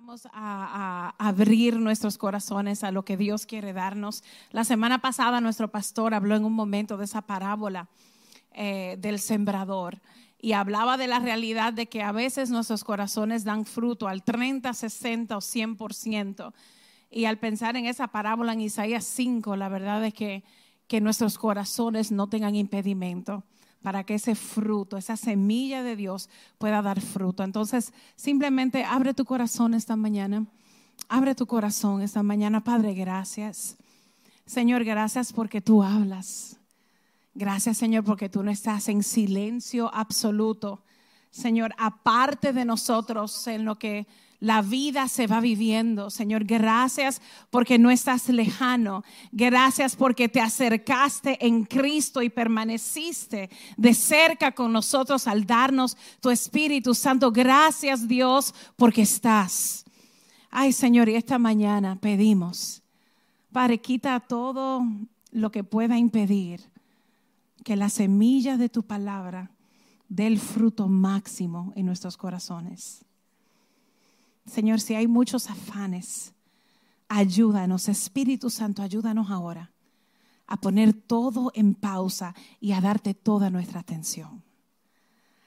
Vamos a, abrir nuestros corazones a lo que Dios quiere darnos. La semana pasada nuestro pastor habló en un momento de esa parábola eh, del sembrador y hablaba de la realidad de que a veces nuestros corazones dan fruto al 30, 60 o 100%. Y al pensar en esa parábola en Isaías 5, la verdad es que, que nuestros corazones no tengan impedimento para que ese fruto, esa semilla de Dios pueda dar fruto. Entonces, simplemente abre tu corazón esta mañana. Abre tu corazón esta mañana, Padre, gracias. Señor, gracias porque tú hablas. Gracias, Señor, porque tú no estás en silencio absoluto. Señor, aparte de nosotros en lo que la vida se va viviendo. Señor, gracias porque no estás lejano. Gracias porque te acercaste en Cristo y permaneciste de cerca con nosotros al darnos tu Espíritu Santo. Gracias Dios porque estás. Ay Señor, y esta mañana pedimos, Padre, quita todo lo que pueda impedir que la semilla de tu palabra dé el fruto máximo en nuestros corazones. Señor, si hay muchos afanes, ayúdanos, Espíritu Santo, ayúdanos ahora a poner todo en pausa y a darte toda nuestra atención.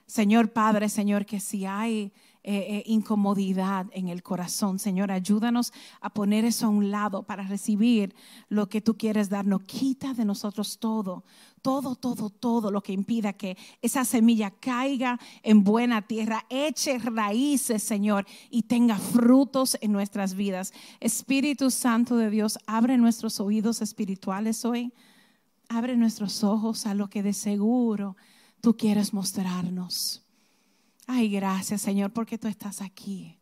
Señor Padre, Señor, que si hay eh, eh, incomodidad en el corazón. Señor, ayúdanos a poner eso a un lado para recibir lo que tú quieres darnos. Quita de nosotros todo, todo, todo, todo lo que impida que esa semilla caiga en buena tierra, eche raíces, Señor, y tenga frutos en nuestras vidas. Espíritu Santo de Dios, abre nuestros oídos espirituales hoy. Abre nuestros ojos a lo que de seguro tú quieres mostrarnos. Ay, gracias Señor porque tú estás aquí.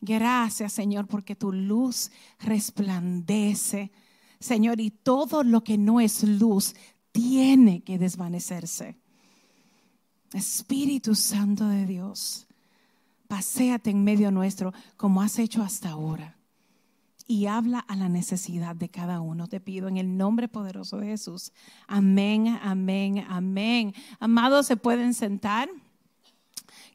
Gracias Señor porque tu luz resplandece. Señor, y todo lo que no es luz tiene que desvanecerse. Espíritu Santo de Dios, paséate en medio nuestro como has hecho hasta ahora y habla a la necesidad de cada uno. Te pido en el nombre poderoso de Jesús. Amén, amén, amén. Amados, se pueden sentar.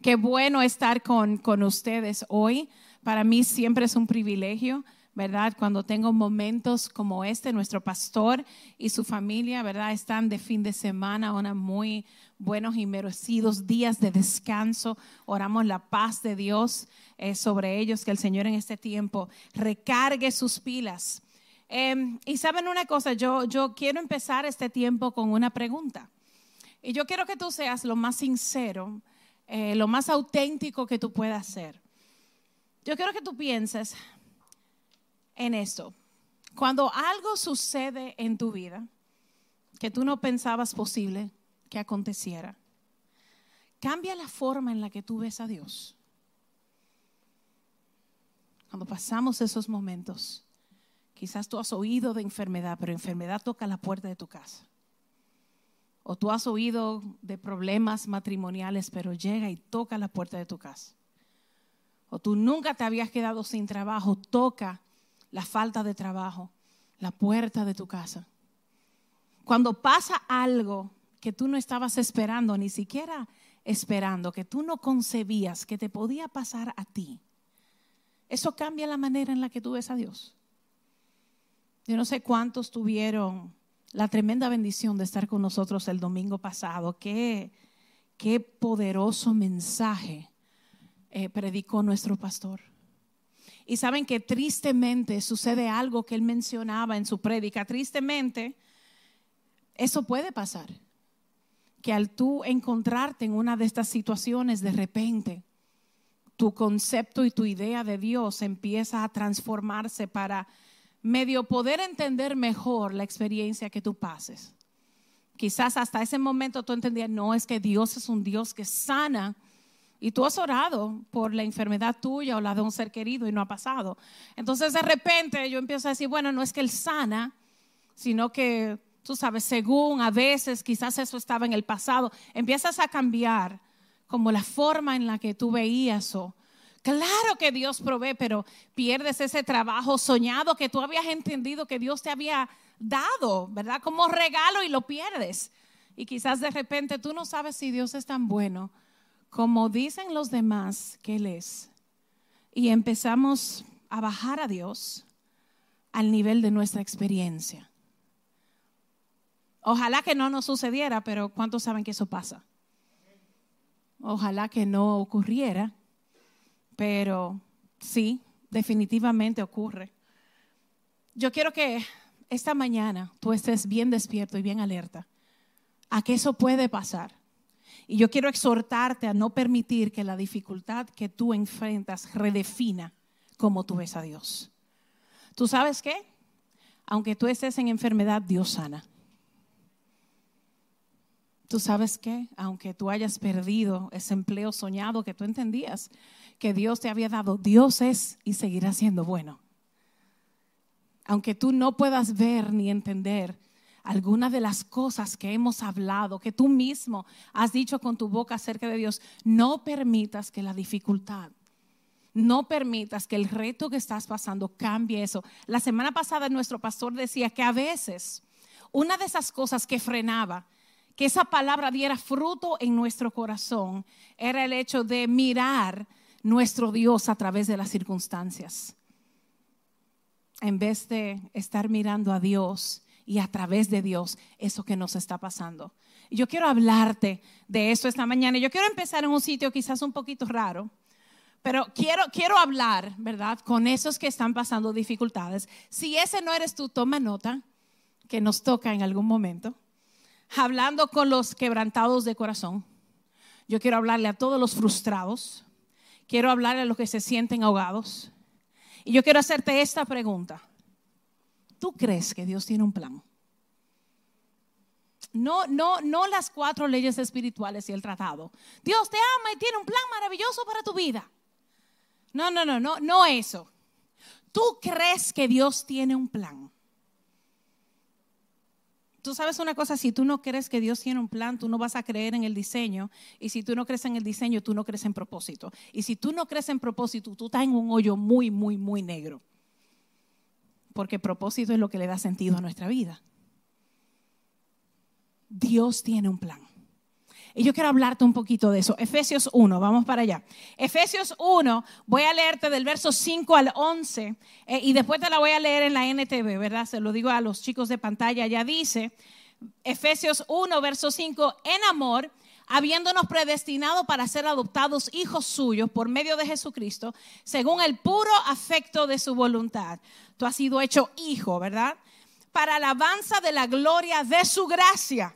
Qué bueno estar con, con ustedes hoy. Para mí siempre es un privilegio. ¿verdad? Cuando tengo momentos como este, nuestro pastor y su familia, ¿verdad? Están de fin de semana, una muy buenos y merecidos días de descanso. Oramos la paz de Dios eh, sobre ellos, que el Señor en este tiempo recargue sus pilas. Em, y saben una cosa, yo, yo quiero empezar este tiempo con una pregunta. Y yo quiero que tú seas lo más sincero eh, lo más auténtico que tú puedas ser. Yo quiero que tú pienses en esto. Cuando algo sucede en tu vida que tú no pensabas posible que aconteciera, cambia la forma en la que tú ves a Dios. Cuando pasamos esos momentos, quizás tú has oído de enfermedad, pero enfermedad toca la puerta de tu casa. O tú has oído de problemas matrimoniales, pero llega y toca la puerta de tu casa. O tú nunca te habías quedado sin trabajo, toca la falta de trabajo, la puerta de tu casa. Cuando pasa algo que tú no estabas esperando, ni siquiera esperando, que tú no concebías que te podía pasar a ti, eso cambia la manera en la que tú ves a Dios. Yo no sé cuántos tuvieron la tremenda bendición de estar con nosotros el domingo pasado. Qué, qué poderoso mensaje eh, predicó nuestro pastor. Y saben que tristemente sucede algo que él mencionaba en su prédica. Tristemente, eso puede pasar. Que al tú encontrarte en una de estas situaciones, de repente, tu concepto y tu idea de Dios empieza a transformarse para medio poder entender mejor la experiencia que tú pases. Quizás hasta ese momento tú entendías, no, es que Dios es un Dios que sana. Y tú has orado por la enfermedad tuya o la de un ser querido y no ha pasado. Entonces de repente yo empiezo a decir, bueno, no es que Él sana, sino que tú sabes, según a veces quizás eso estaba en el pasado, empiezas a cambiar como la forma en la que tú veías o Claro que Dios provee, pero pierdes ese trabajo soñado que tú habías entendido que Dios te había dado, ¿verdad? Como regalo y lo pierdes. Y quizás de repente tú no sabes si Dios es tan bueno como dicen los demás que Él es. y empezamos a bajar a Dios al nivel de nuestra experiencia. Ojalá que no nos sucediera, pero ¿cuántos saben que eso pasa? Ojalá que no ocurriera, pero sí, definitivamente ocurre. Yo quiero que esta mañana tú estés bien despierto y bien alerta a que eso puede pasar. Y yo quiero exhortarte a no permitir que la dificultad que tú enfrentas redefina cómo tú ves a Dios. ¿Tú sabes qué? Aunque tú estés en enfermedad, Dios sana. ¿Tú sabes qué? Aunque tú hayas perdido ese empleo soñado que tú entendías que Dios te había dado, Dios es y seguirá siendo bueno. Aunque tú no puedas ver ni entender algunas de las cosas que hemos hablado, que tú mismo has dicho con tu boca acerca de Dios, no permitas que la dificultad, no permitas que el reto que estás pasando cambie eso. La semana pasada nuestro pastor decía que a veces una de esas cosas que frenaba que esa palabra diera fruto en nuestro corazón era el hecho de mirar nuestro Dios a través de las circunstancias. En vez de estar mirando a Dios y a través de Dios eso que nos está pasando. yo quiero hablarte de eso esta mañana. Yo quiero empezar en un sitio quizás un poquito raro, pero quiero, quiero hablar, ¿verdad? Con esos que están pasando dificultades. Si ese no eres tú, toma nota, que nos toca en algún momento. Hablando con los quebrantados de corazón. Yo quiero hablarle a todos los frustrados. Quiero hablarle a los que se sienten ahogados. Y yo quiero hacerte esta pregunta. ¿Tú crees que Dios tiene un plan? No, no, no las cuatro leyes espirituales y el tratado. Dios te ama y tiene un plan maravilloso para tu vida. No, no, no, no, no eso. Tú crees que Dios tiene un plan. Tú sabes una cosa, si tú no crees que Dios tiene un plan, tú no vas a creer en el diseño. Y si tú no crees en el diseño, tú no crees en propósito. Y si tú no crees en propósito, tú estás en un hoyo muy, muy, muy negro porque propósito es lo que le da sentido a nuestra vida. Dios tiene un plan. Y yo quiero hablarte un poquito de eso. Efesios 1, vamos para allá. Efesios 1, voy a leerte del verso 5 al 11 eh, y después te la voy a leer en la NTV, ¿verdad? Se lo digo a los chicos de pantalla. Ya dice, Efesios 1, verso 5, en amor habiéndonos predestinado para ser adoptados hijos suyos por medio de Jesucristo, según el puro afecto de su voluntad. Tú has sido hecho hijo, ¿verdad? Para alabanza de la gloria de su gracia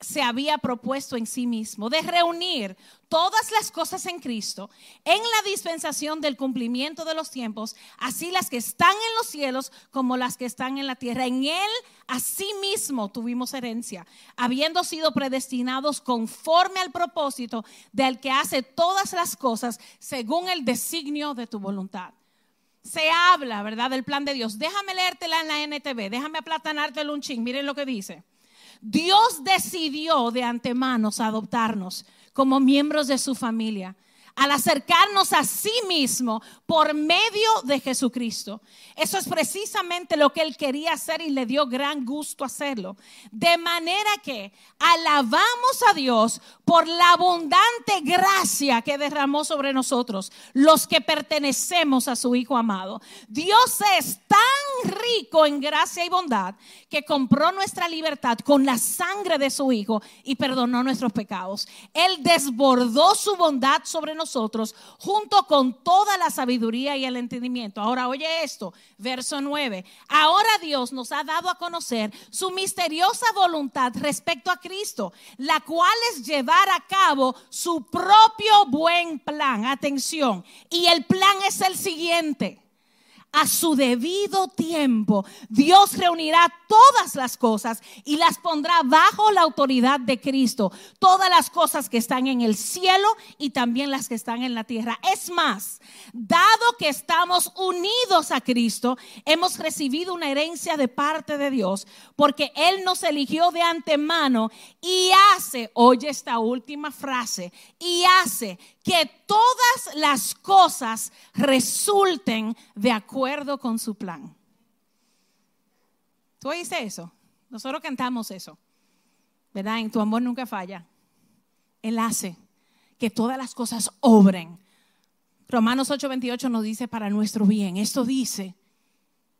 se había propuesto en sí mismo, de reunir todas las cosas en Cristo, en la dispensación del cumplimiento de los tiempos, así las que están en los cielos como las que están en la tierra. En Él, mismo tuvimos herencia, habiendo sido predestinados conforme al propósito del que hace todas las cosas según el designio de tu voluntad. Se habla, ¿verdad?, del plan de Dios. Déjame leértela en la NTV, déjame aplatanarte el unchín. Miren lo que dice. Dios decidió de antemano adoptarnos como miembros de su familia al acercarnos a sí mismo por medio de Jesucristo. Eso es precisamente lo que él quería hacer y le dio gran gusto hacerlo. De manera que alabamos a Dios por la abundante gracia que derramó sobre nosotros, los que pertenecemos a su Hijo amado. Dios es tan rico en gracia y bondad que compró nuestra libertad con la sangre de su Hijo y perdonó nuestros pecados. Él desbordó su bondad sobre nosotros junto con toda la sabiduría y el entendimiento. Ahora oye esto, verso 9. Ahora Dios nos ha dado a conocer su misteriosa voluntad respecto a Cristo, la cual es llevar a cabo su propio buen plan. Atención. Y el plan es el siguiente a su debido tiempo, Dios reunirá todas las cosas y las pondrá bajo la autoridad de Cristo. Todas las cosas que están en el cielo y también las que están en la tierra. Es más, dado que estamos unidos a Cristo, hemos recibido una herencia de parte de Dios, porque Él nos eligió de antemano y hace, oye esta última frase, y hace que todas las cosas resulten de acuerdo con su plan. ¿Tú oíste eso? Nosotros cantamos eso, ¿verdad? En tu amor nunca falla. Él hace que todas las cosas obren. Romanos 8:28 nos dice para nuestro bien. Esto dice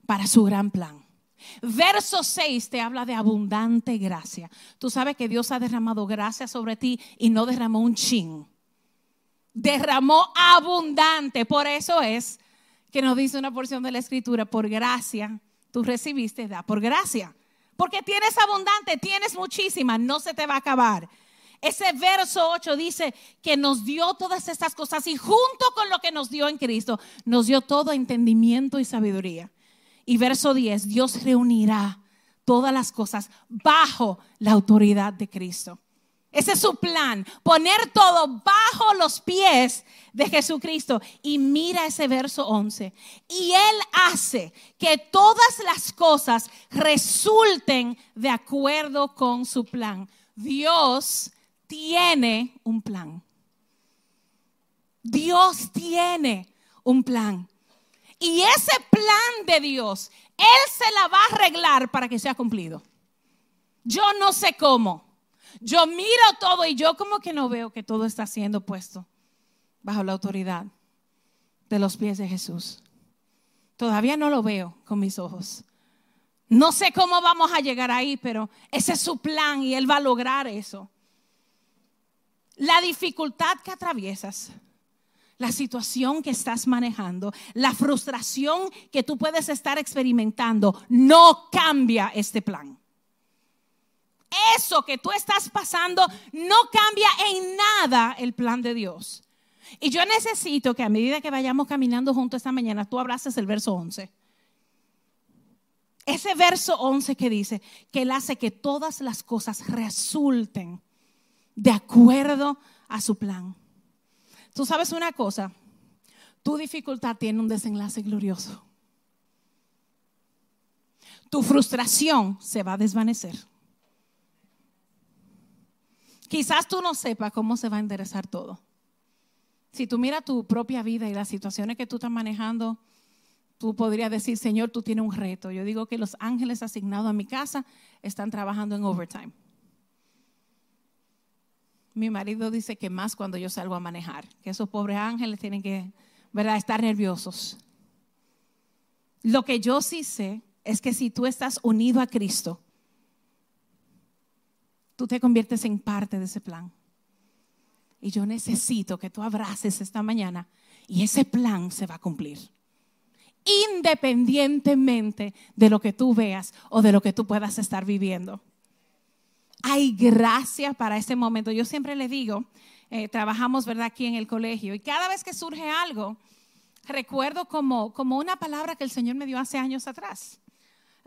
para su gran plan. Verso 6 te habla de abundante gracia. Tú sabes que Dios ha derramado gracia sobre ti y no derramó un chin derramó abundante. Por eso es que nos dice una porción de la escritura, por gracia, tú recibiste, da por gracia. Porque tienes abundante, tienes muchísima, no se te va a acabar. Ese verso 8 dice que nos dio todas estas cosas y junto con lo que nos dio en Cristo, nos dio todo entendimiento y sabiduría. Y verso 10, Dios reunirá todas las cosas bajo la autoridad de Cristo. Ese es su plan, poner todo bajo los pies de Jesucristo. Y mira ese verso 11. Y Él hace que todas las cosas resulten de acuerdo con su plan. Dios tiene un plan. Dios tiene un plan. Y ese plan de Dios, Él se la va a arreglar para que sea cumplido. Yo no sé cómo. Yo miro todo y yo como que no veo que todo está siendo puesto bajo la autoridad de los pies de Jesús. Todavía no lo veo con mis ojos. No sé cómo vamos a llegar ahí, pero ese es su plan y Él va a lograr eso. La dificultad que atraviesas, la situación que estás manejando, la frustración que tú puedes estar experimentando, no cambia este plan eso que tú estás pasando no cambia en nada el plan de Dios. Y yo necesito que a medida que vayamos caminando juntos esta mañana, tú abraces el verso 11. Ese verso 11 que dice que Él hace que todas las cosas resulten de acuerdo a su plan. Tú sabes una cosa, tu dificultad tiene un desenlace glorioso. Tu frustración se va a desvanecer. Quizás tú no sepas cómo se va a enderezar todo. Si tú miras tu propia vida y las situaciones que tú estás manejando, tú podrías decir, Señor, tú tienes un reto. Yo digo que los ángeles asignados a mi casa están trabajando en overtime. Mi marido dice que más cuando yo salgo a manejar, que esos pobres ángeles tienen que, ¿verdad?, estar nerviosos. Lo que yo sí sé es que si tú estás unido a Cristo, tú te conviertes en parte de ese plan. Y yo necesito que tú abraces esta mañana y ese plan se va a cumplir. Independientemente de lo que tú veas o de lo que tú puedas estar viviendo. Hay gracia para ese momento. Yo siempre le digo, eh, trabajamos, ¿verdad?, aquí en el colegio y cada vez que surge algo, recuerdo como, como una palabra que el Señor me dio hace años atrás.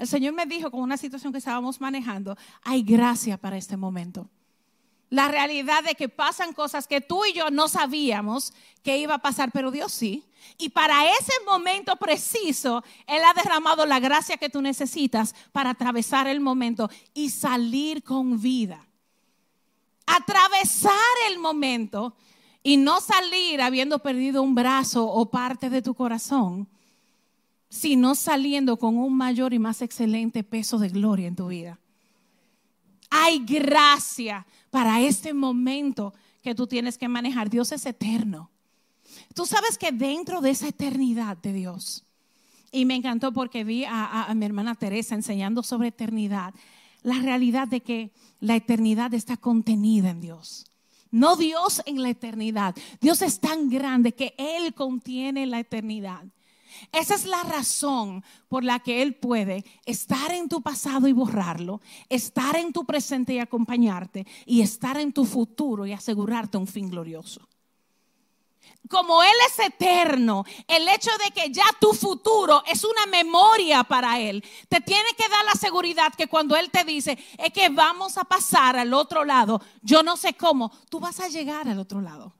El Señor me dijo con una situación que estábamos manejando, hay gracia para este momento. La realidad de que pasan cosas que tú y yo no sabíamos que iba a pasar, pero Dios sí. Y para ese momento preciso, Él ha derramado la gracia que tú necesitas para atravesar el momento y salir con vida. Atravesar el momento y no salir habiendo perdido un brazo o parte de tu corazón sino saliendo con un mayor y más excelente peso de gloria en tu vida. Hay gracia para este momento que tú tienes que manejar. Dios es eterno. Tú sabes que dentro de esa eternidad de Dios, y me encantó porque vi a, a mi hermana Teresa enseñando sobre eternidad, la realidad de que la eternidad está contenida en Dios. No Dios en la eternidad. Dios es tan grande que Él contiene la eternidad. Esa es la razón por la que Él puede estar en tu pasado y borrarlo, estar en tu presente y acompañarte, y estar en tu futuro y asegurarte un fin glorioso. como Él es eterno, el hecho de que ya tu futuro es una memoria para Él, te tiene que dar la seguridad que cuando Él te dice, es que vamos a pasar al otro lado, yo no sé cómo, tú vas a llegar al otro lado.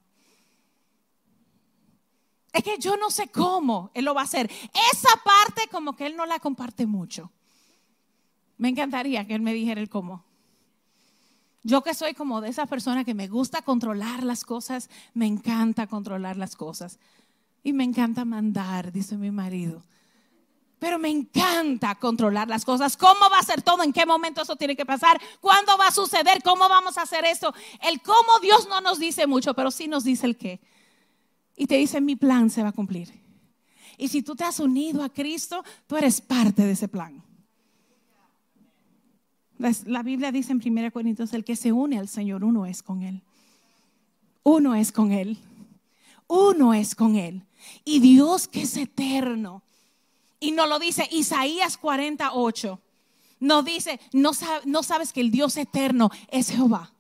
Es que yo no sé cómo Él lo va a hacer. Esa parte como que Él no la comparte mucho. Me encantaría que Él me dijera el cómo. Yo que soy como de esa persona que me gusta controlar las cosas, me encanta controlar las cosas. Y me encanta mandar, dice mi marido. Pero me encanta controlar las cosas. ¿Cómo va a ser todo? ¿En qué momento eso tiene que pasar? ¿Cuándo va a suceder? ¿Cómo vamos a hacer esto? El cómo Dios no nos dice mucho, pero sí nos dice el qué. Y te dice, mi plan se va a cumplir. Y si tú te has unido a Cristo, tú eres parte de ese plan. La Biblia dice en 1 Corintios, el que se une al Señor, uno es con Él. Uno es con Él. Uno es con Él. Y Dios que es eterno. Y nos lo dice Isaías 48. Nos dice, no, no sabes que el Dios eterno es Jehová.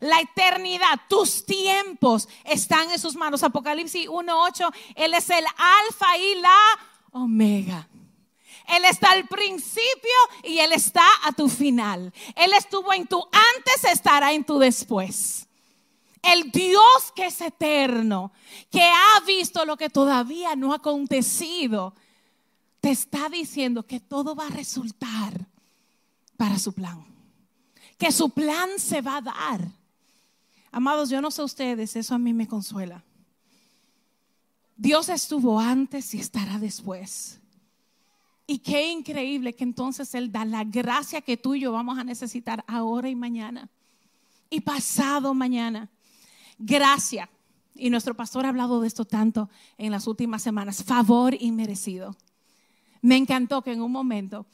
La eternidad, tus tiempos están en sus manos. Apocalipsis 1.8, Él es el alfa y la omega. Él está al principio y Él está a tu final. Él estuvo en tu antes, estará en tu después. El Dios que es eterno, que ha visto lo que todavía no ha acontecido, te está diciendo que todo va a resultar para su plan. Que su plan se va a dar. Amados, yo no sé ustedes, eso a mí me consuela. Dios estuvo antes y estará después. Y qué increíble que entonces Él da la gracia que tú y yo vamos a necesitar ahora y mañana. Y pasado mañana. Gracia. Y nuestro pastor ha hablado de esto tanto en las últimas semanas. Favor inmerecido. Me encantó que en un momento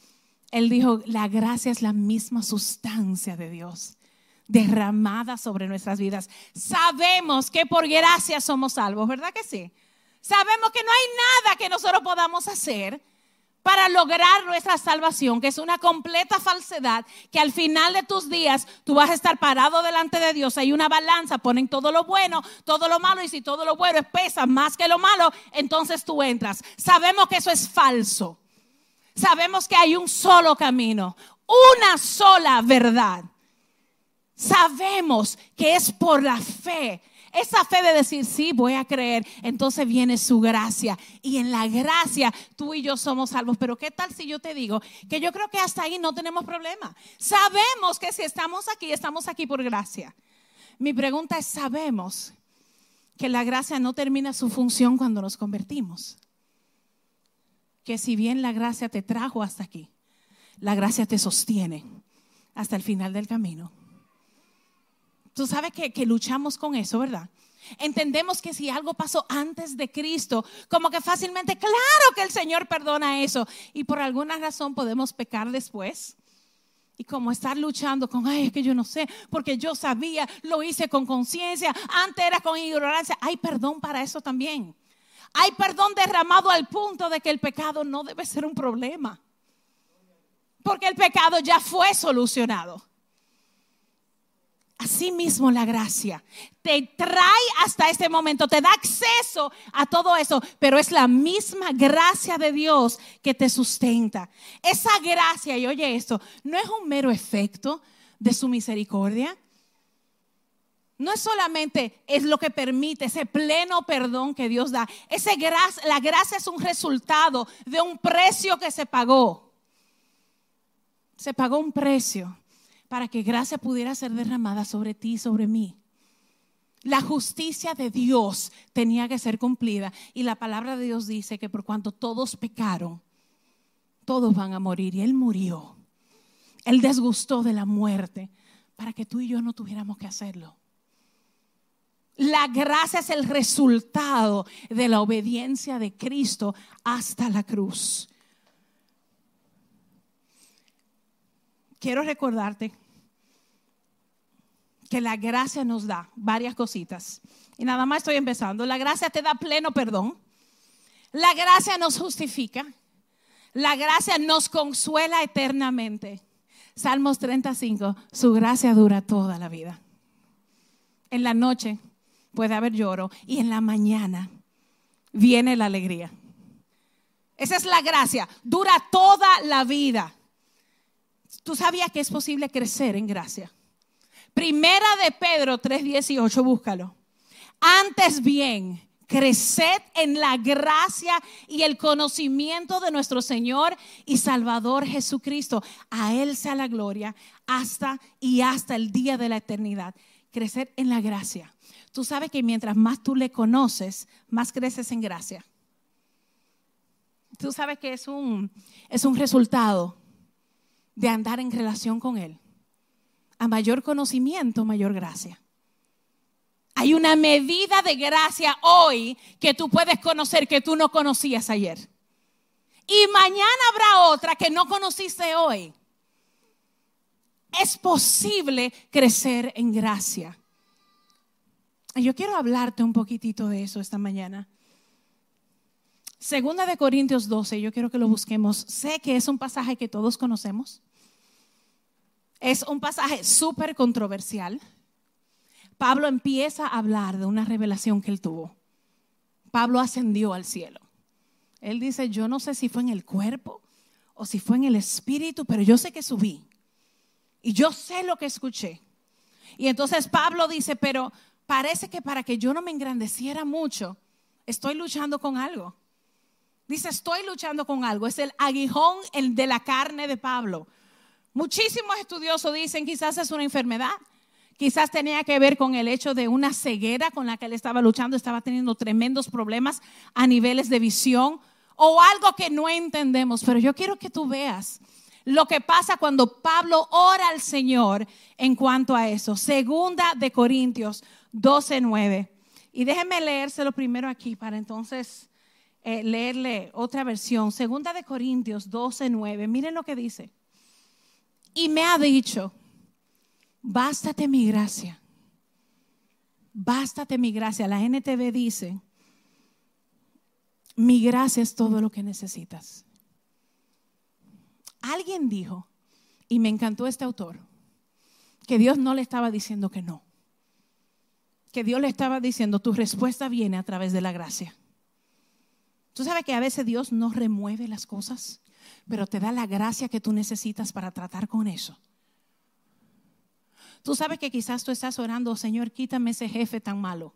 Él dijo, la gracia es la misma sustancia de Dios derramada sobre nuestras vidas. Sabemos que por gracia somos salvos, ¿verdad que sí? Sabemos que no hay nada que nosotros podamos hacer para lograr nuestra salvación, que es una completa falsedad, que al final de tus días tú vas a estar parado delante de Dios, hay una balanza, ponen todo lo bueno, todo lo malo, y si todo lo bueno pesa más que lo malo, entonces tú entras. Sabemos que eso es falso. Sabemos que hay un solo camino, una sola verdad. Sabemos que es por la fe esa fe de decir, sí, voy a creer, entonces viene su gracia. Y en la gracia tú y yo somos salvos. Pero ¿qué tal si yo te digo que yo creo que hasta ahí no tenemos problema? Sabemos que si estamos aquí, estamos aquí por gracia. Mi pregunta es, ¿sabemos que la gracia no termina su función cuando nos convertimos? Que si bien la gracia te trajo hasta aquí, la gracia te sostiene hasta el final del camino. Tú sabes que, luchamos con eso, ¿verdad? Entendemos que si algo pasó antes de Cristo, como que fácilmente, claro que el Señor perdona eso. Y por alguna razón podemos pecar después. Y como estar luchando con, ay, es que yo no sé, porque yo sabía, lo hice con conciencia, antes era con ignorancia. Hay perdón para eso también. Hay perdón derramado al punto de que el pecado no debe ser un problema. Porque el pecado ya fue solucionado. Asimismo la gracia te trae hasta este momento, te da acceso a todo eso, pero es la misma gracia de Dios que te sustenta. Esa gracia, y oye esto, no es un mero efecto de su misericordia. No es solamente es lo que permite ese pleno perdón que Dios da. Ese la gracia es un resultado de un precio que se pagó. Se pagó un precio para que gracia pudiera ser derramada sobre ti y sobre mí. La justicia de Dios tenía que ser cumplida y la palabra de Dios dice que por cuanto todos pecaron, todos van a morir y Él murió. Él desgustó de la muerte para que tú y yo no tuviéramos que hacerlo. La gracia es el resultado de la obediencia de Cristo hasta la cruz. Quiero recordarte que la gracia nos da varias cositas. Y nada más estoy empezando. La gracia te da pleno perdón. La gracia nos justifica. La gracia nos consuela eternamente. Salmos 35, su gracia dura toda la vida. En la noche puede haber lloro y en la mañana viene la alegría. Esa es la gracia, dura toda la vida. ¿Tú sabías que es posible crecer en gracia? Primera de Pedro 3:18, búscalo. Antes bien, creced en la gracia y el conocimiento de nuestro Señor y Salvador Jesucristo. A Él sea la gloria hasta y hasta el día de la eternidad. Crecer en la gracia. Tú sabes que mientras más tú le conoces, más creces en gracia. Tú sabes que es un, es un resultado de andar en relación con Él. A mayor conocimiento, mayor gracia. Hay una medida de gracia hoy que tú puedes conocer que tú no conocías ayer. Y mañana habrá otra que no conociste hoy. Es posible crecer en gracia. Yo quiero hablarte un poquitito de eso esta mañana. Segunda de Corintios 12, yo quiero que lo busquemos. Sé que es un pasaje que todos conocemos. Es un pasaje súper controversial. Pablo empieza a hablar de una revelación que él tuvo. Pablo ascendió al cielo. Él dice, yo no sé si fue en el cuerpo o si fue en el espíritu, pero yo sé que subí. Y yo sé lo que escuché. Y entonces Pablo dice, pero parece que para que yo no me engrandeciera mucho, estoy luchando con algo. Dice, estoy luchando con algo. Es el aguijón el de la carne de Pablo. Muchísimos estudiosos dicen quizás es una enfermedad. Quizás tenía que ver con el hecho de una ceguera con la que él estaba luchando, estaba teniendo tremendos problemas a niveles de visión o algo que no entendemos. Pero yo quiero que tú veas lo que pasa cuando Pablo ora al Señor en cuanto a eso. Segunda de Corintios 12, 9. Y déjenme leérselo primero aquí para entonces eh, leerle otra versión. Segunda de Corintios 12, 9. Miren lo que dice. Y me ha dicho, bástate mi gracia. Bástate mi gracia. La NTV dice, mi gracia es todo lo que necesitas. Alguien dijo, y me encantó este autor, que Dios no le estaba diciendo que no que Dios le estaba diciendo, tu respuesta viene a través de la gracia. Tú sabes que a veces Dios no remueve las cosas, pero te da la gracia que tú necesitas para tratar con eso. Tú sabes que quizás tú estás orando, Señor, quítame ese jefe tan malo.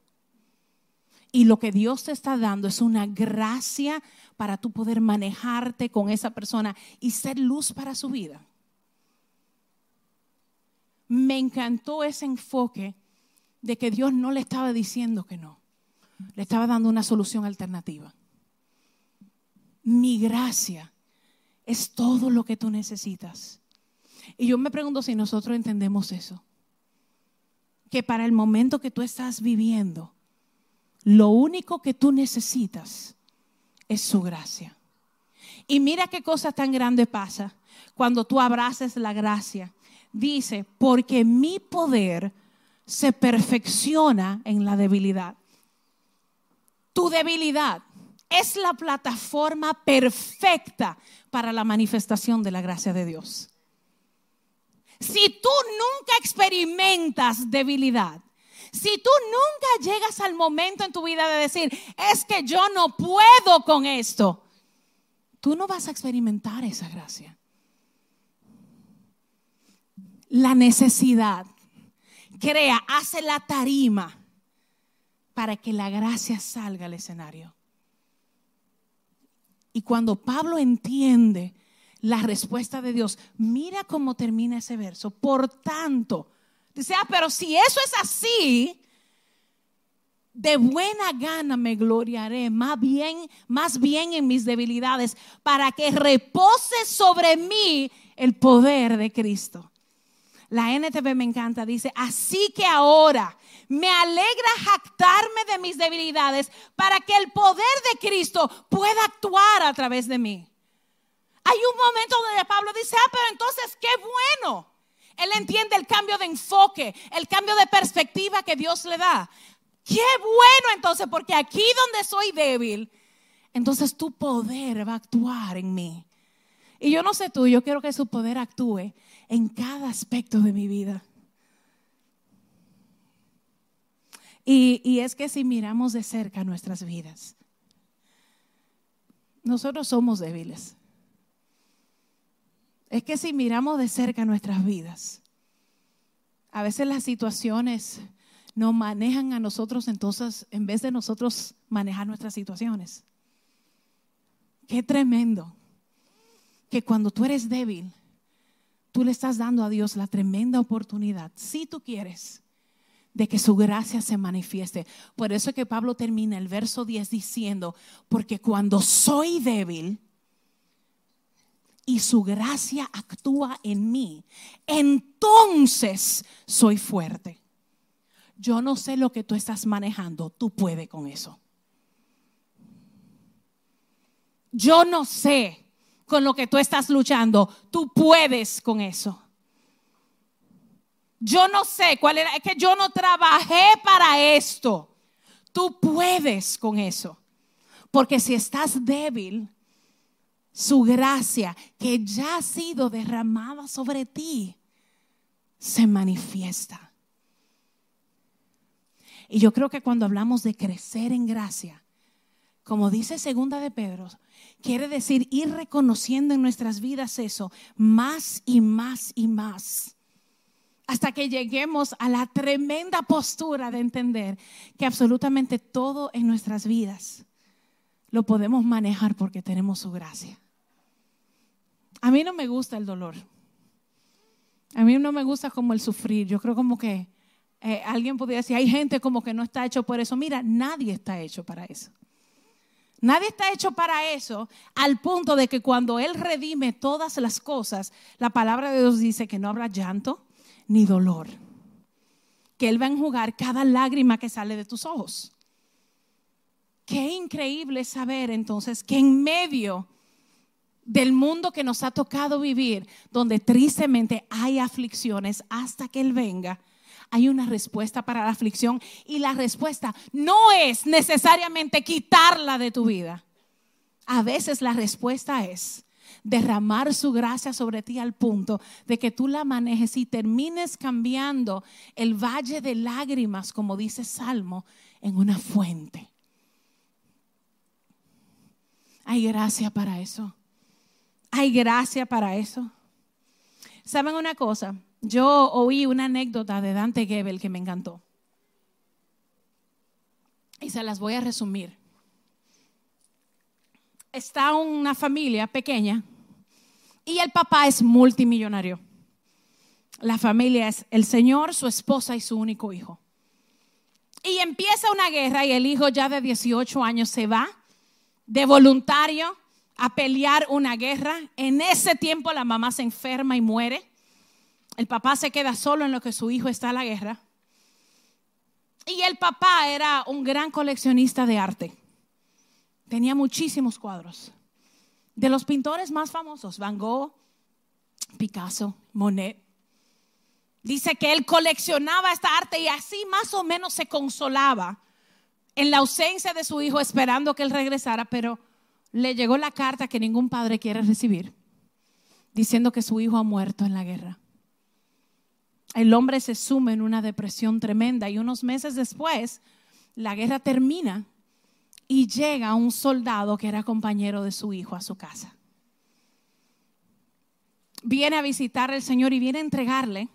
Y lo que Dios te está dando es una gracia para tú poder manejarte con esa persona y ser luz para su vida. Me encantó ese enfoque de que Dios no le estaba diciendo que no, le estaba dando una solución alternativa. Mi gracia es todo lo que tú necesitas. Y yo me pregunto si nosotros entendemos eso. Que para el momento que tú estás viviendo, lo único que tú necesitas es su gracia. Y mira qué cosa tan grande pasa cuando tú abraces la gracia. Dice, porque mi poder se perfecciona en la debilidad. Tu debilidad es la plataforma perfecta para la manifestación de la gracia de Dios. Si tú nunca experimentas debilidad, si tú nunca llegas al momento en tu vida de decir, es que yo no puedo con esto, tú no vas a experimentar esa gracia. La necesidad crea, hace la tarima para que la gracia salga al escenario. Y cuando Pablo entiende la respuesta de Dios, mira cómo termina ese verso. Por tanto, dice, ah, pero si eso es así, de buena gana me gloriaré, más bien, más bien en mis debilidades, para que repose sobre mí el poder de Cristo. La NTV me encanta, dice, así que ahora me alegra jactarme de mis debilidades para que el poder de Cristo pueda actuar a través de mí. Hay un momento donde Pablo dice, ah, pero entonces qué bueno. Él entiende el cambio de enfoque, el cambio de perspectiva que Dios le da. Qué bueno entonces, porque aquí donde soy débil, entonces tu poder va a actuar en mí. Y yo no sé tú, yo quiero que su poder actúe en cada aspecto de mi vida. Y, es que si miramos de cerca nuestras vidas, nosotros somos débiles. Es que si miramos de cerca nuestras vidas, a veces las situaciones nos manejan a nosotros, entonces, en vez de nosotros manejar nuestras situaciones. Qué tremendo que cuando tú eres débil, tú le estás dando a Dios la tremenda oportunidad, si tú quieres, de que su gracia se manifieste. Por eso es que Pablo termina el verso 10 diciendo, porque cuando soy débil y su gracia actúa en mí, entonces soy fuerte. Yo no sé lo que tú estás manejando, tú puedes con eso. Yo no sé con lo que tú estás luchando, tú puedes con eso. Yo no sé cuál era, es que yo no trabajé para esto. Tú puedes con eso. Porque si estás débil, su gracia que ya ha sido derramada sobre ti se manifiesta. Y yo creo que cuando hablamos de crecer en gracia, como dice segunda de Pedro, quiere decir ir reconociendo en nuestras vidas eso más y más y más hasta que lleguemos a la tremenda postura de entender que absolutamente todo en nuestras vidas lo podemos manejar porque tenemos su gracia. A mí no me gusta el dolor. A mí no me gusta como el sufrir. Yo creo como que eh, alguien podría decir, hay gente como que no está hecho por eso. Mira, nadie está hecho para eso. Nadie está hecho para eso al punto de que cuando Él redime todas las cosas, la palabra de Dios dice que no habrá llanto, ni dolor. Que Él va a enjugar cada lágrima que sale de tus ojos. Qué increíble saber entonces que en medio del mundo que nos ha tocado vivir, donde tristemente hay aflicciones hasta que Él venga, hay una respuesta para la aflicción y la respuesta no es necesariamente quitarla de tu vida. A veces la respuesta es derramar su gracia sobre ti al punto de que tú la manejes y termines cambiando el valle de lágrimas, como dice Salmo, en una fuente. Hay gracia para eso. Hay gracia para eso. ¿Saben una cosa? Yo oí una anécdota de Dante Gebel que me encantó. Y se las voy a resumir está una familia pequeña y el papá es multimillonario. La familia es el señor, su esposa y su único hijo. Y empieza una guerra y el hijo ya de 18 años se va de voluntario a pelear una guerra. En ese tiempo la mamá se enferma y muere. El papá se queda solo en lo que su hijo está en la guerra. Y el papá era un gran coleccionista de arte. Tenía muchísimos cuadros. De los pintores más famosos, Van Gogh, Picasso, Monet. Dice que él coleccionaba esta arte y así más o menos se consolaba en la ausencia de su hijo esperando que él regresara, pero le llegó la carta que ningún padre quiere recibir, diciendo que su hijo ha muerto en la guerra. El hombre se sume en una depresión tremenda y unos meses después la guerra termina y llega un soldado que era compañero de su hijo a su casa. Viene a visitar al Señor y viene a entregarle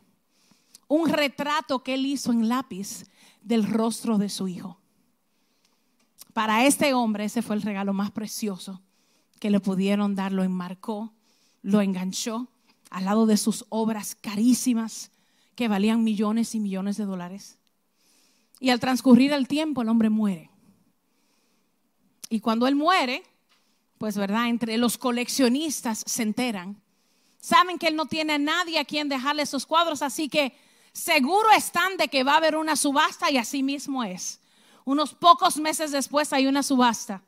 un retrato que él hizo en lápiz del rostro de su hijo. Para este hombre ese fue el regalo más precioso que le pudieron dar. Lo enmarcó, lo enganchó al lado de sus obras carísimas que valían millones y millones de dólares. Y al transcurrir el tiempo el hombre muere. Y cuando él muere, pues verdad, entre los coleccionistas se enteran. Saben que él no tiene a nadie a quien dejarle esos cuadros, así que seguro están de que va a haber una subasta y así mismo es. Unos pocos meses después hay una subasta.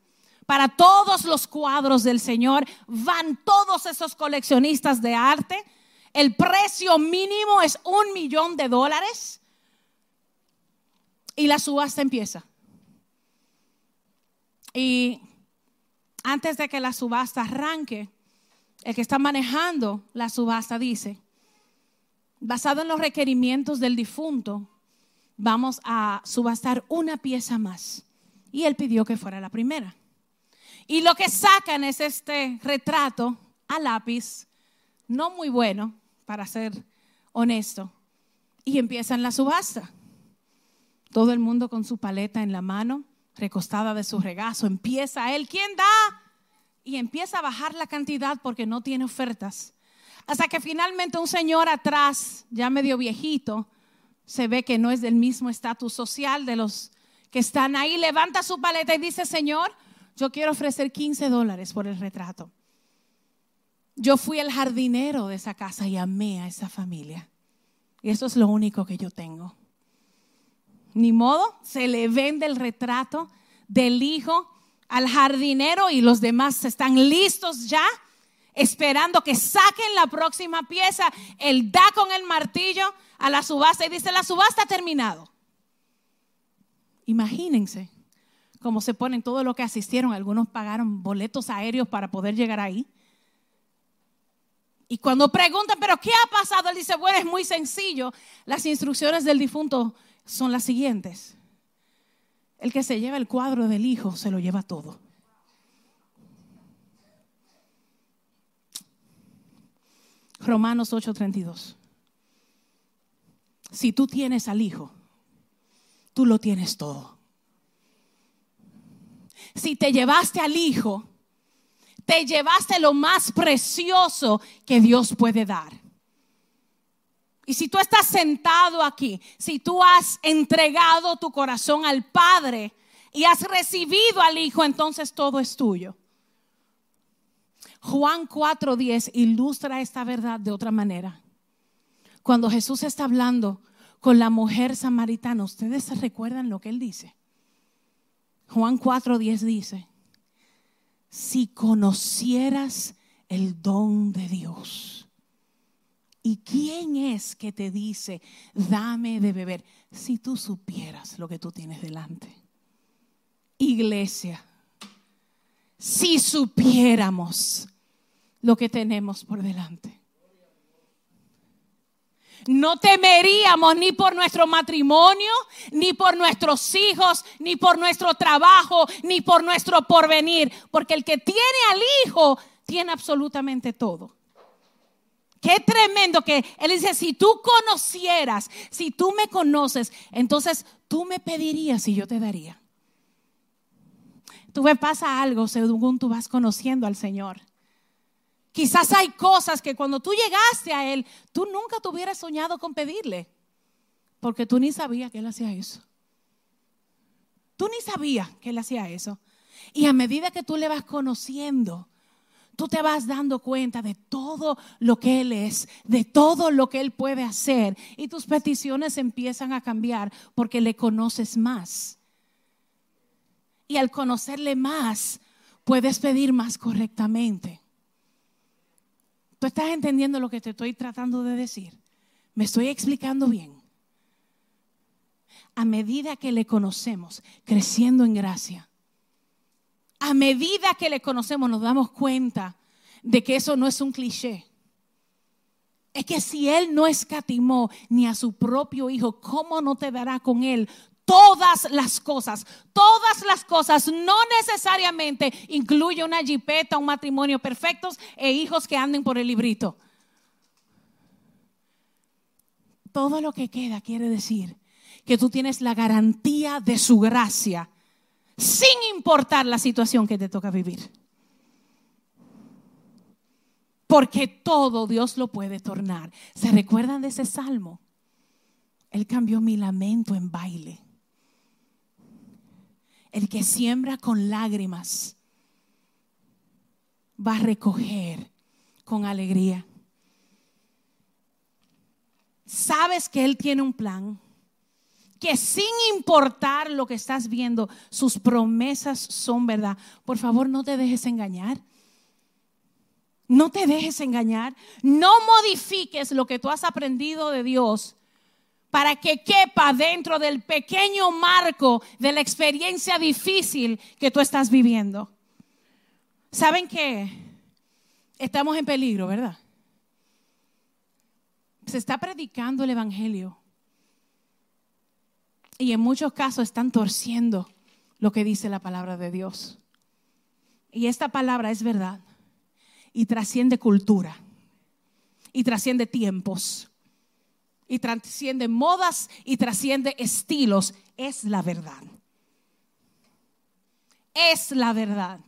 Para todos los cuadros del Señor van todos esos coleccionistas de arte. El precio mínimo es un millón de dólares. Y la subasta empieza. Y antes de que la subasta arranque, el que está manejando la subasta dice, basado en los requerimientos del difunto, vamos a subastar una pieza más. Y él pidió que fuera la primera. Y lo que sacan es este retrato a lápiz, no muy bueno, para ser honesto. Y empiezan la subasta. Todo el mundo con su paleta en la mano, recostada de su regazo. Empieza él, ¿quién da? Y empieza a bajar la cantidad porque no tiene ofertas. Hasta que finalmente un señor atrás, ya medio viejito, se ve que no es del mismo estatus social de los que están ahí, levanta su paleta y dice, Señor, yo quiero ofrecer 15 dólares por el retrato. Yo fui el jardinero de esa casa y amé a esa familia. Y eso es lo único que yo tengo. Ni modo, se le vende el retrato del hijo al jardinero y los demás están listos ya, esperando que saquen la próxima pieza. Él da con el martillo a la subasta y dice, la subasta ha terminado. Imagínense cómo se ponen todo lo que asistieron. Algunos pagaron boletos aéreos para poder llegar ahí. Y cuando preguntan, pero ¿qué ha pasado? Él dice, bueno, es muy sencillo. Las instrucciones del difunto son las siguientes. El que se lleva el cuadro del hijo se lo lleva todo. Romanos 8:32. Si tú tienes al hijo, tú lo tienes todo. Si te llevaste al hijo, te llevaste lo más precioso que Dios puede dar. Y si tú estás sentado aquí, si tú has entregado tu corazón al Padre y has recibido al Hijo, entonces todo es tuyo. Juan 4:10 ilustra esta verdad de otra manera. Cuando Jesús está hablando con la mujer samaritana, ¿ustedes se recuerdan lo que él dice? Juan 4:10 dice, si conocieras el don de Dios. ¿Y quién es que te dice, dame de beber? Si tú supieras lo que tú tienes delante. Iglesia, si supiéramos lo que tenemos por delante no temeríamos ni por nuestro matrimonio, ni por nuestros hijos, ni por nuestro trabajo, ni por nuestro porvenir, porque el que tiene al hijo tiene absolutamente todo. Qué tremendo que Él dice, si tú conocieras, si tú me conoces, entonces tú me pedirías y yo te daría. Tú me pasa algo según tú vas conociendo al Señor. Quizás hay cosas que cuando tú llegaste a Él, tú nunca te hubieras soñado con pedirle, porque tú ni sabías que Él hacía eso. Tú ni sabías que Él hacía eso. Y a medida que tú le vas conociendo, tú te vas dando cuenta de todo lo que Él es, de todo lo que Él puede hacer. Y tus peticiones empiezan a cambiar porque le conoces más. Y al conocerle más, puedes pedir más correctamente. ¿Tú estás entendiendo lo que te estoy tratando de decir? ¿Me estoy explicando bien? A medida que le conocemos, creciendo en gracia, a medida que le conocemos nos damos cuenta de que eso no es un cliché. Es que si Él no escatimó ni a su propio Hijo, ¿cómo no te dará con Él todas las cosas. Todas las cosas no necesariamente incluye una jipeta, un matrimonio perfectos e hijos que anden por el librito. Todo lo que queda quiere decir que tú tienes la garantía de su gracia sin importar la situación que te toca vivir. Porque todo Dios lo puede tornar. ¿Se recuerdan de ese salmo? Él cambió mi lamento en baile. El que siembra con lágrimas va a recoger con alegría. Sabes que Él tiene un plan, que sin importar lo que estás viendo, sus promesas son verdad. Por favor, no te dejes engañar. No te dejes engañar. No modifiques lo que tú has aprendido de Dios para que quepa dentro del pequeño marco de la experiencia difícil que tú estás viviendo. ¿Saben qué? Estamos en peligro, ¿verdad? Se está predicando el Evangelio. Y en muchos casos están torciendo lo que dice la palabra de Dios. Y esta palabra es verdad. Y trasciende cultura. Y trasciende tiempos. Y trasciende modas y trasciende estilos. Es la verdad. Es la verdad.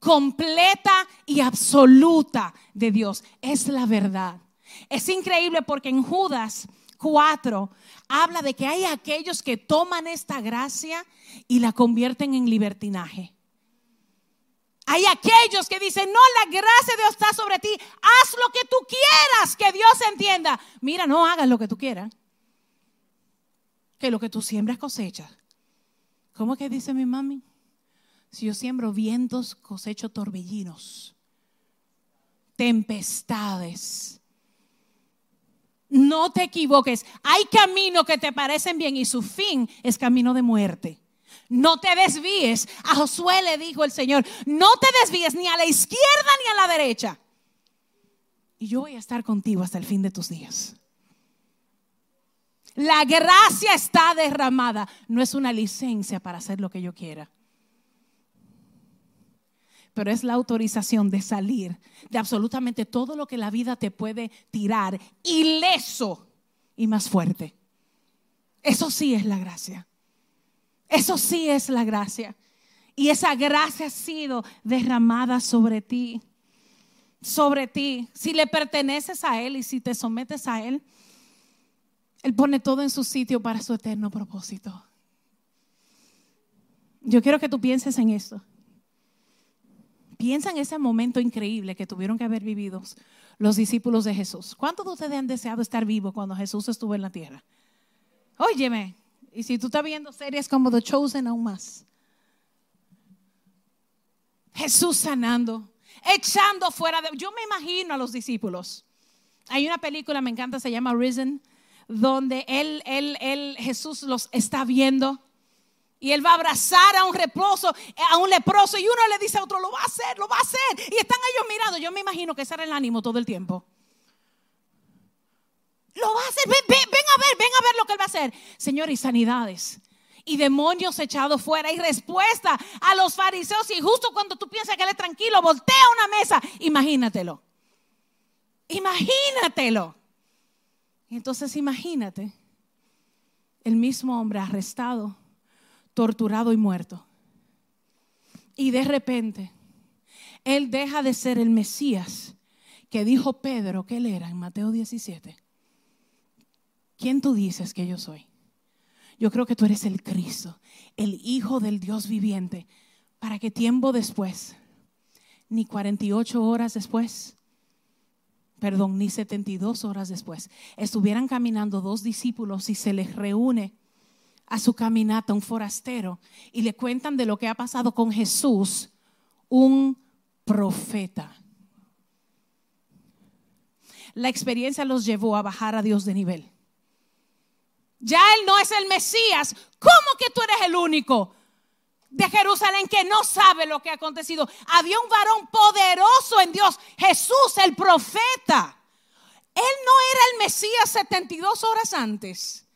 Completa y absoluta de Dios. Es la verdad. Es increíble porque en Judas 4 habla de que hay aquellos que toman esta gracia y la convierten en libertinaje. Hay aquellos que dicen, no, la gracia de Dios está sobre ti, haz lo que tú quieras, que Dios entienda. Mira, no hagas lo que tú quieras, que lo que tú siembras cosechas. ¿Cómo que dice mi mami? Si yo siembro vientos, cosecho torbellinos, tempestades. No te equivoques. Hay caminos que te parecen bien y su fin es camino de muerte. No te desvíes. A Josué le dijo el Señor, no te desvíes ni a la izquierda ni a la derecha. Y yo voy a estar contigo hasta el fin de tus días. La gracia está derramada. No es una licencia para hacer lo que yo quiera. Pero es la autorización de salir de absolutamente todo lo que la vida te puede tirar ileso y más fuerte. Eso sí es la gracia. Eso sí es la gracia. Y esa gracia ha sido derramada sobre ti. Sobre ti. Si le perteneces a Él y si te sometes a Él, Él pone todo en su sitio para su eterno propósito. Yo quiero que tú pienses en esto. Piensa en ese momento increíble que tuvieron que haber vivido los discípulos de Jesús. ¿Cuántos de ustedes han deseado estar vivos cuando Jesús estuvo en la tierra? Óyeme, y si tú estás viendo series como The Chosen, aún más. Jesús sanando, echando fuera de... Yo me imagino a los discípulos. Hay una película, me encanta, se llama Risen, donde él, él, él, Jesús los está viendo y él va a abrazar a un leproso, a un leproso y uno le dice a otro, lo va a hacer, lo va a hacer. Y están ellos mirando. Yo me imagino que ese era el ánimo todo el tiempo. Lo va a hacer. Ven, a ver, ven a ver lo que él va a hacer. Señor, y sanidades. Y demonios echados fuera. Y respuesta a los fariseos. Y justo cuando tú piensas que él es tranquilo, voltea una mesa. Imagínatelo. Imagínatelo. Entonces imagínate el mismo hombre arrestado, torturado y muerto. Y de repente, él deja de ser el Mesías que dijo Pedro que él era en Mateo 17 ¿quién tú dices que yo soy? Yo creo que tú eres el Cristo, el Hijo del Dios viviente, para que tiempo después, ni 48 horas después, perdón, ni 72 horas después, estuvieran caminando dos discípulos y se les reúne a su caminata un forastero y le cuentan de lo que ha pasado con Jesús, un profeta. La experiencia los llevó a bajar a Dios de nivel. Ya Él no es el Mesías. ¿Cómo que tú eres el único de Jerusalén que no sabe lo que ha acontecido? Había un varón poderoso en Dios, Jesús el profeta. Él no era el Mesías 72 horas antes.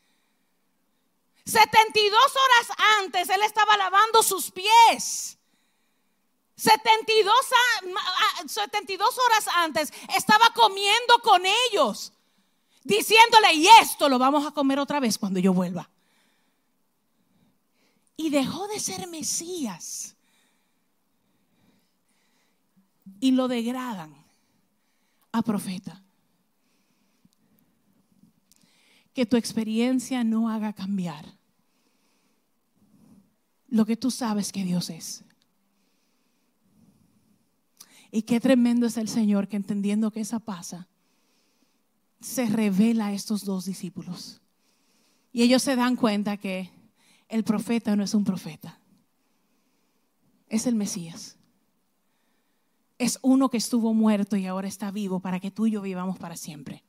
72 horas antes Él estaba lavando sus pies. 72, 72 horas antes estaba comiendo con ellos diciéndole, y esto lo vamos a comer otra vez cuando yo vuelva. Y dejó de ser Mesías. Y lo degradan a profeta. Que tu experiencia no haga cambiar lo que tú sabes que Dios es. Y qué tremendo es el Señor que entendiendo que esa pasa, se revela a estos dos discípulos. Y ellos se dan cuenta que el profeta no es un profeta, es el Mesías. Es uno que estuvo muerto y ahora está vivo para que tú y yo vivamos para siempre.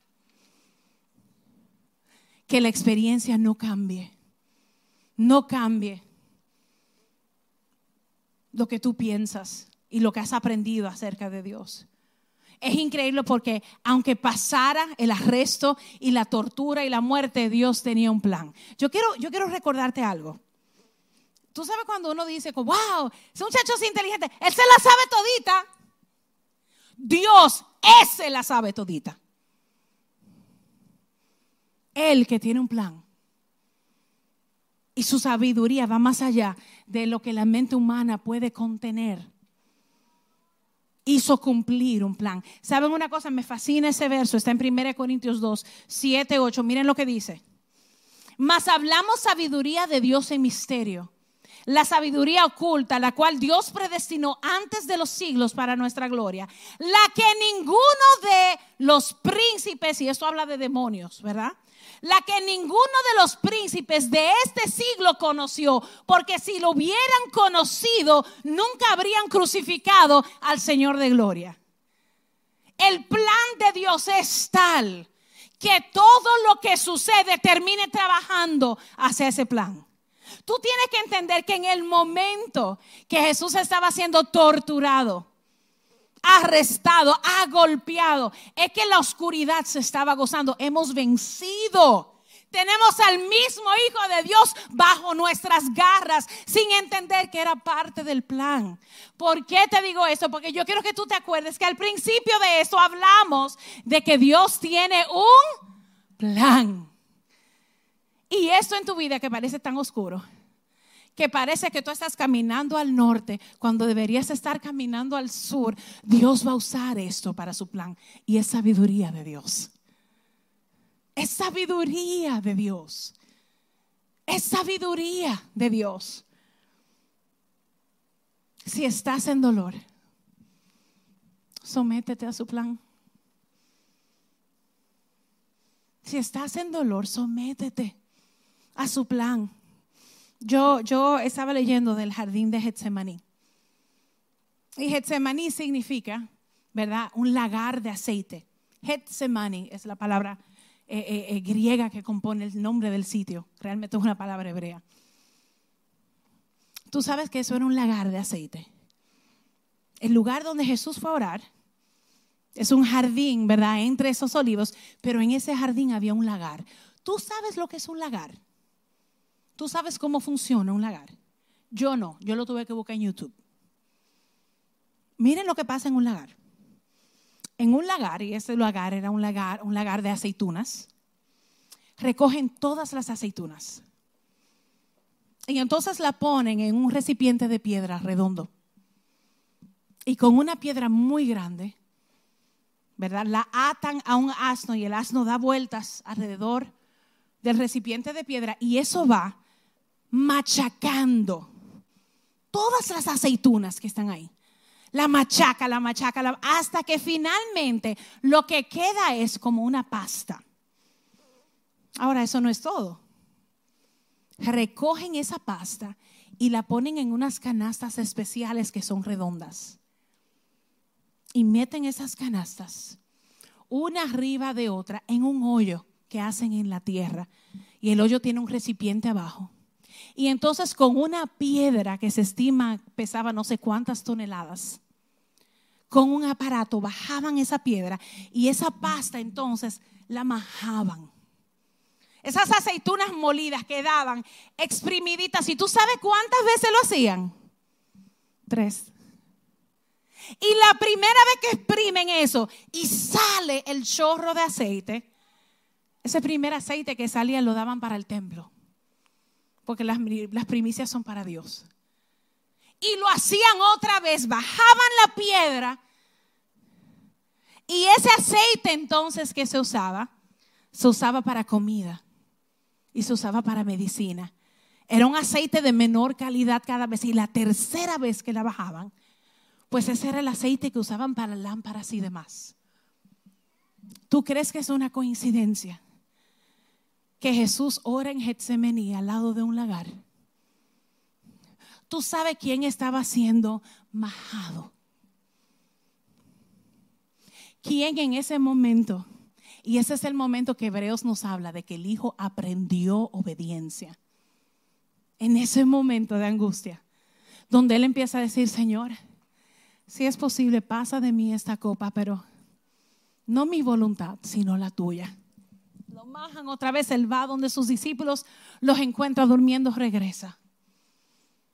Que la experiencia no cambie, no cambie lo que tú piensas y lo que has aprendido acerca de Dios es increíble porque aunque pasara el arresto y la tortura y la muerte, Dios tenía un plan. Yo quiero, yo quiero recordarte algo. Tú sabes cuando uno dice, wow, ese muchacho es inteligente, él se la sabe todita. Dios, ese la sabe todita. Él que tiene un plan. Y su sabiduría va más allá de lo que la mente humana puede contener. Hizo cumplir un plan. ¿Saben una cosa? Me fascina ese verso. Está en 1 Corintios 2, 7, 8. Miren lo que dice. Mas hablamos sabiduría de Dios en misterio la sabiduría oculta, la cual Dios predestinó antes de los siglos para nuestra gloria, la que ninguno de los príncipes, y esto habla de demonios, ¿verdad? La que ninguno de los príncipes de este siglo conoció, porque si lo hubieran conocido, nunca habrían crucificado al Señor de gloria. El plan de Dios es tal que todo lo que sucede termine trabajando hacia ese plan. Tú tienes que entender que en el momento que Jesús estaba siendo torturado, arrestado, agolpeado, es que la oscuridad se estaba gozando. Hemos vencido. Tenemos al mismo Hijo de Dios bajo nuestras garras sin entender que era parte del plan. ¿Por qué te digo eso? Porque yo quiero que tú te acuerdes que al principio de eso hablamos de que Dios tiene un plan. Y esto en tu vida que parece tan oscuro, que parece que tú estás caminando al norte cuando deberías estar caminando al sur, Dios va a usar esto para su plan. Y es sabiduría de Dios. Es sabiduría de Dios. Es sabiduría de Dios. Si estás en dolor, sométete a su plan. Si estás en dolor, sométete a su plan. Yo, estaba leyendo del jardín de Getsemaní. Y Getsemaní significa, ¿verdad? Un lagar de aceite. Getsemaní es la palabra eh, eh, eh, griega que compone el nombre del sitio. Realmente es una palabra hebrea. Tú sabes que eso era un lagar de aceite. El lugar donde Jesús fue a orar es un jardín, ¿verdad? Entre esos olivos, pero en ese jardín había un lagar. ¿Tú sabes lo que es un lagar? ¿Tú sabes cómo funciona un lagar? Yo no, yo lo tuve que buscar en YouTube. Miren lo que pasa en un lagar. En un lagar, y ese lagar era un lagar, un lagar de aceitunas, recogen todas las aceitunas. Y entonces la ponen en un recipiente de piedra redondo. Y con una piedra muy grande, ¿verdad? La atan a un asno y el asno da vueltas alrededor del recipiente de piedra y eso va machacando todas las aceitunas que están ahí. La machaca, la machaca, hasta que finalmente lo que queda es como una pasta. Ahora, eso no es todo. Recogen esa pasta y la ponen en unas canastas especiales que son redondas. Y meten esas canastas una arriba de otra en un hoyo que hacen en la tierra. Y el hoyo tiene un recipiente abajo. Y entonces con una piedra que se estima pesaba no sé cuántas toneladas, con un aparato bajaban esa piedra y esa pasta entonces la majaban. Esas aceitunas molidas quedaban exprimiditas. ¿Y tú sabes cuántas veces lo hacían? Tres. Y la primera vez que exprimen eso y sale el chorro de aceite, ese primer aceite que salía lo daban para el templo porque las, primicias son para Dios. Y lo hacían otra vez, bajaban la piedra y ese aceite entonces que se usaba, se usaba para comida y se usaba para medicina. Era un aceite de menor calidad cada vez y la tercera vez que la bajaban, pues ese era el aceite que usaban para lámparas y demás. ¿Tú crees que es una coincidencia? Que Jesús ora en Getsemaní al lado de un lagar. Tú sabes quién estaba siendo majado. ¿Quién en ese momento? Y ese es el momento que Hebreos nos habla de que el Hijo aprendió obediencia. En ese momento de angustia, donde Él empieza a decir, Señor, si es posible, pasa de mí esta copa, pero no mi voluntad, sino la tuya. Lo otra vez, él va donde sus discípulos los encuentra durmiendo, regresa.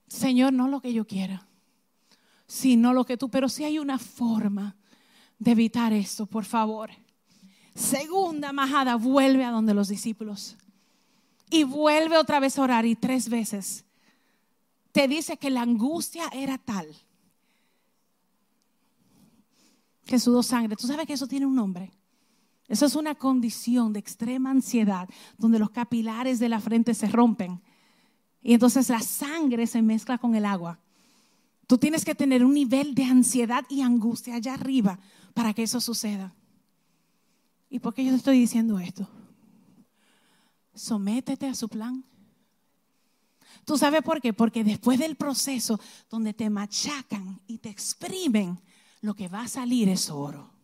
Señor, no lo que yo quiera, sino lo que tú, pero si hay una forma de evitar esto, por favor. Segunda majada, vuelve a donde los discípulos y vuelve otra vez a orar y tres veces te dice que la angustia era tal que sudó sangre. Tú sabes que eso tiene un nombre. Eso es una condición de extrema ansiedad donde los capilares de la frente se rompen y entonces la sangre se mezcla con el agua. Tú tienes que tener un nivel de ansiedad y angustia allá arriba para que eso suceda. ¿Y por qué yo te estoy diciendo esto? Sométete a su plan. ¿Tú sabes por qué? Porque después del proceso donde te machacan y te exprimen, lo que va a salir es oro.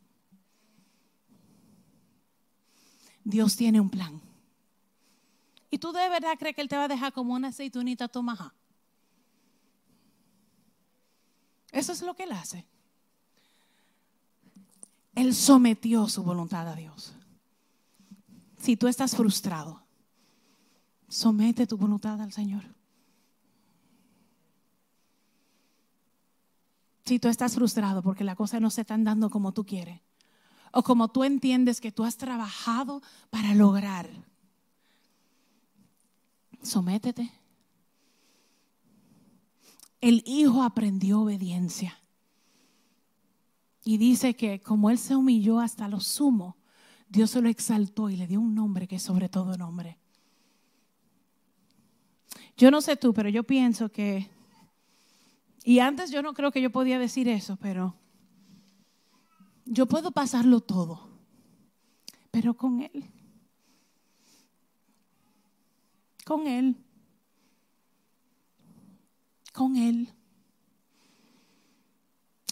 Dios tiene un plan. ¿Y tú de verdad crees que Él te va a dejar como una aceitunita tomaja? Eso es lo que Él hace. Él sometió su voluntad a Dios. Si tú estás frustrado, somete tu voluntad al Señor. Si tú estás frustrado porque las cosas no se están dando como tú quieres o como tú entiendes que tú has trabajado para lograr, sométete. El hijo aprendió obediencia. Y dice que como él se humilló hasta lo sumo, Dios se lo exaltó y le dio un nombre que es sobre todo nombre. Yo no sé tú, pero yo pienso que y antes yo no creo que yo podía decir eso, pero yo puedo pasarlo todo, pero con Él. Con Él. Con Él.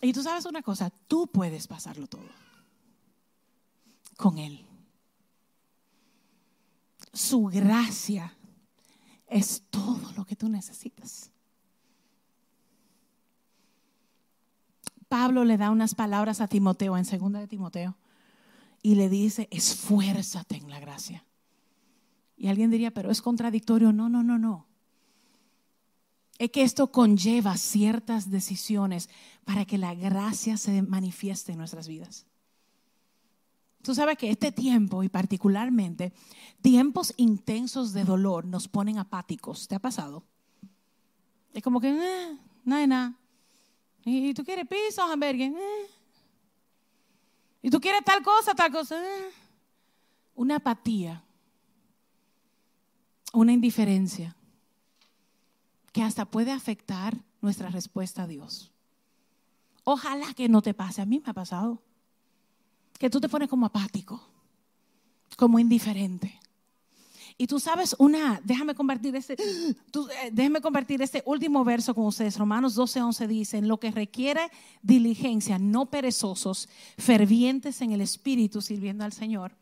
Y tú sabes una cosa, tú puedes pasarlo todo. Con Él. Su gracia es todo lo que tú necesitas. Pablo le da unas palabras a Timoteo en segunda de Timoteo y le dice, esfuérzate en la gracia. Y alguien diría, pero es contradictorio. No, no, no, no. Es que esto conlleva ciertas decisiones para que la gracia se manifieste en nuestras vidas. Tú sabes que este tiempo y particularmente tiempos intensos de dolor nos ponen apáticos. ¿Te ha pasado? Es como que, eh, nada, nada. ¿Y tú quieres o hamburgues? Eh. ¿Y tú quieres tal cosa, tal cosa? Eh. Una apatía, una indiferencia que hasta puede afectar nuestra respuesta a Dios. Ojalá que no te pase, a mí me ha pasado, que tú te pones como apático, como indiferente. Y tú sabes una, déjame compartir este, déjame compartir este último verso con ustedes. Romanos 12, 11 dice, lo que requiere diligencia, no perezosos, fervientes en el espíritu, sirviendo al Señor.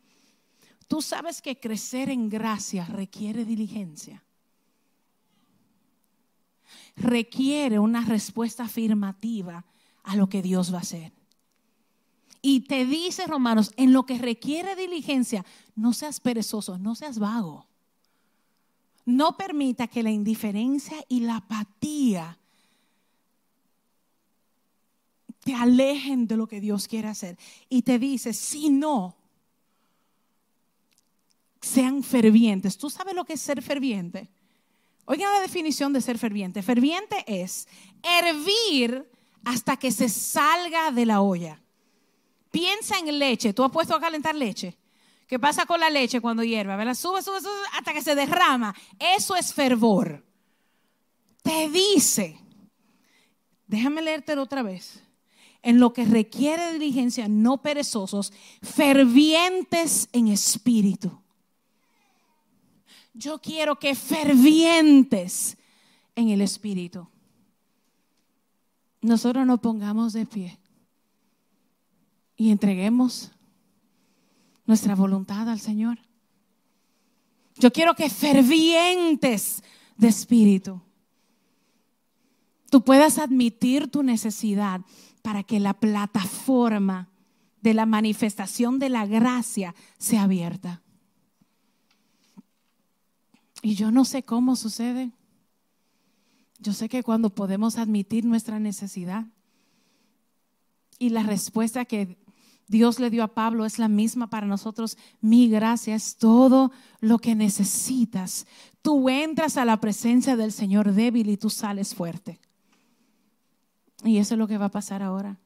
Tú sabes que crecer en gracia requiere diligencia. Requiere una respuesta afirmativa a lo que Dios va a hacer. Y te dice, Romanos, en lo que requiere diligencia, no seas perezoso, no seas vago. No permita que la indiferencia y la apatía te alejen de lo que Dios quiere hacer. Y te dice, si no, sean fervientes. ¿Tú sabes lo que es ser ferviente? Oigan la definición de ser ferviente. Ferviente es hervir hasta que se salga de la olla. Piensa en leche. ¿Tú has puesto a calentar leche? ¿Qué pasa con la leche cuando hierve? ¿Verdad? Sube, sube, sube hasta que se derrama. Eso es fervor. Te dice, déjame leértelo otra vez. En lo que requiere diligencia, no perezosos, fervientes en espíritu. Yo quiero que fervientes en el espíritu. Nosotros nos pongamos de pie y entreguemos nuestra voluntad al Señor. Yo quiero que fervientes de espíritu, tú puedas admitir tu necesidad para que la plataforma de la manifestación de la gracia sea abierta. Y yo no sé cómo sucede. Yo sé que cuando podemos admitir nuestra necesidad y la respuesta que Dios le dio a Pablo es la misma para nosotros. Mi gracia es todo lo que necesitas. Tú entras a la presencia del Señor débil y tú sales fuerte. Y eso es lo que va a pasar ahora.